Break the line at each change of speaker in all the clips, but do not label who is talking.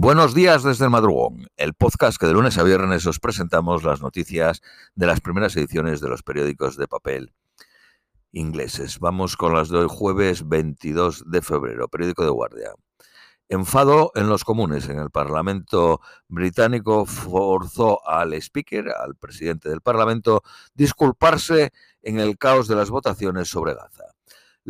Buenos días desde el madrugón, el podcast que de lunes a viernes os presentamos las noticias de las primeras ediciones de los periódicos de papel ingleses. Vamos con las de jueves 22 de febrero, periódico de guardia. Enfado en los comunes. En el Parlamento británico forzó al speaker, al presidente del Parlamento, disculparse en el caos de las votaciones sobre Gaza.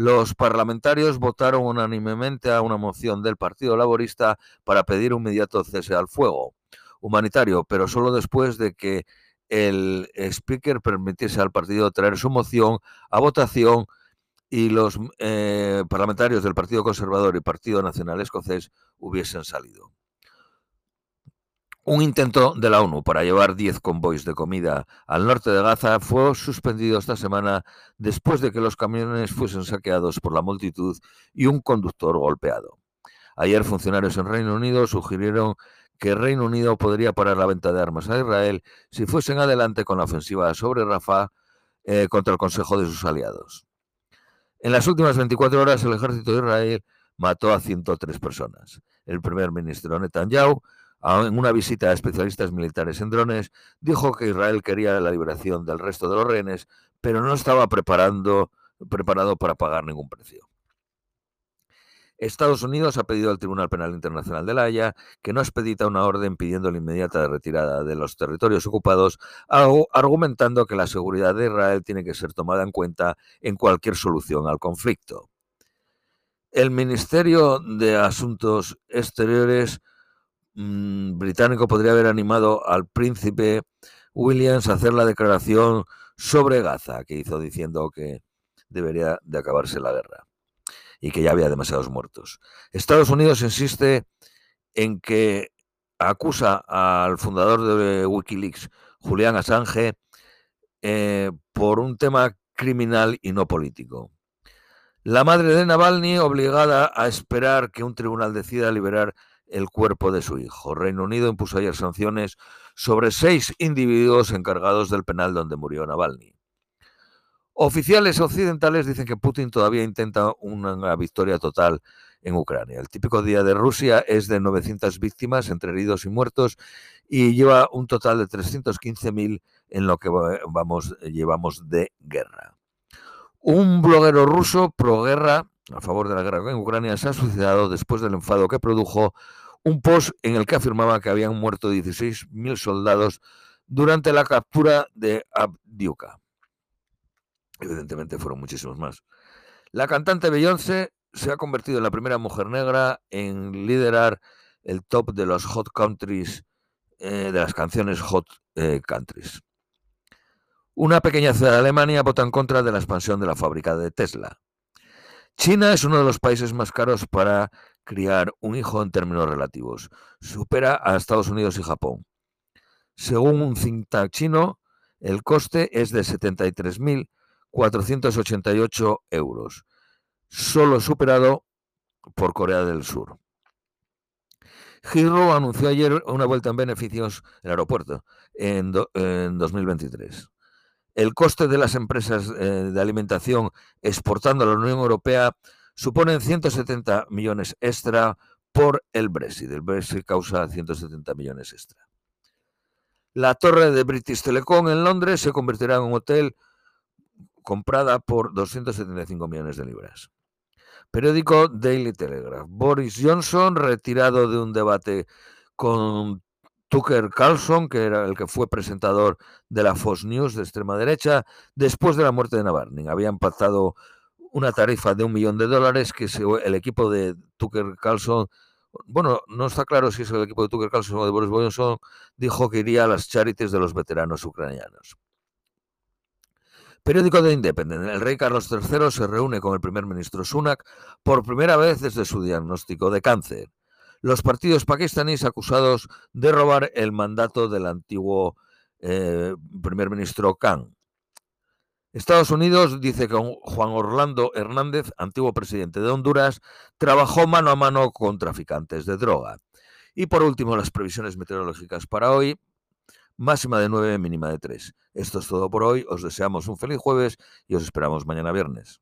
Los parlamentarios votaron unánimemente a una moción del Partido Laborista para pedir un inmediato cese al fuego humanitario, pero solo después de que el speaker permitiese al partido traer su moción a votación y los eh, parlamentarios del Partido Conservador y Partido Nacional Escocés hubiesen salido. Un intento de la ONU para llevar 10 convoys de comida al norte de Gaza fue suspendido esta semana después de que los camiones fuesen saqueados por la multitud y un conductor golpeado. Ayer funcionarios en Reino Unido sugirieron que Reino Unido podría parar la venta de armas a Israel si fuesen adelante con la ofensiva sobre Rafah eh, contra el Consejo de sus aliados. En las últimas 24 horas el ejército de Israel mató a 103 personas. El primer ministro Netanyahu en una visita a especialistas militares en drones, dijo que Israel quería la liberación del resto de los rehenes, pero no estaba preparando, preparado para pagar ningún precio. Estados Unidos ha pedido al Tribunal Penal Internacional de La Haya que no expedita una orden pidiendo la inmediata retirada de los territorios ocupados, argumentando que la seguridad de Israel tiene que ser tomada en cuenta en cualquier solución al conflicto. El Ministerio de Asuntos Exteriores Mm, británico podría haber animado al príncipe Williams a hacer la declaración sobre Gaza que hizo diciendo que debería de acabarse la guerra y que ya había demasiados muertos. Estados Unidos insiste en que acusa al fundador de Wikileaks, Julian Assange, eh, por un tema criminal y no político. La madre de Navalny obligada a esperar que un tribunal decida liberar el cuerpo de su hijo. Reino Unido impuso ayer sanciones sobre seis individuos encargados del penal donde murió Navalny. Oficiales occidentales dicen que Putin todavía intenta una victoria total en Ucrania. El típico día de Rusia es de 900 víctimas entre heridos y muertos y lleva un total de 315.000 en lo que vamos, llevamos de guerra. Un bloguero ruso pro guerra a favor de la guerra en Ucrania se ha suicidado después del enfado que produjo un post en el que afirmaba que habían muerto 16.000 soldados durante la captura de Abdiuka. Evidentemente fueron muchísimos más. La cantante Beyoncé se ha convertido en la primera mujer negra en liderar el top de los hot countries, eh, de las canciones hot eh, countries. Una pequeña ciudad de Alemania vota en contra de la expansión de la fábrica de Tesla. China es uno de los países más caros para criar un hijo en términos relativos. Supera a Estados Unidos y Japón. Según un think tank chino, el coste es de 73.488 euros, solo superado por Corea del Sur. Heathrow anunció ayer una vuelta en beneficios el aeropuerto en, en 2023 el coste de las empresas eh, de alimentación exportando a la Unión Europea suponen 170 millones extra por el Brexit. El Brexit causa 170 millones extra. La torre de British Telecom en Londres se convertirá en un hotel comprada por 275 millones de libras. Periódico Daily Telegraph. Boris Johnson, retirado de un debate con Tucker Carlson, que era el que fue presentador de la Fox News de extrema derecha, después de la muerte de Navalny. Habían pactado una tarifa de un millón de dólares que el equipo de Tucker Carlson, bueno, no está claro si es el equipo de Tucker Carlson o de Boris Johnson, dijo que iría a las charities de los veteranos ucranianos. Periódico de Independent. El rey Carlos III se reúne con el primer ministro Sunak por primera vez desde su diagnóstico de cáncer los partidos pakistaníes acusados de robar el mandato del antiguo eh, primer ministro Khan. Estados Unidos dice que Juan Orlando Hernández, antiguo presidente de Honduras, trabajó mano a mano con traficantes de droga. Y por último, las previsiones meteorológicas para hoy. Máxima de 9, mínima de 3. Esto es todo por hoy. Os deseamos un feliz jueves y os esperamos mañana viernes.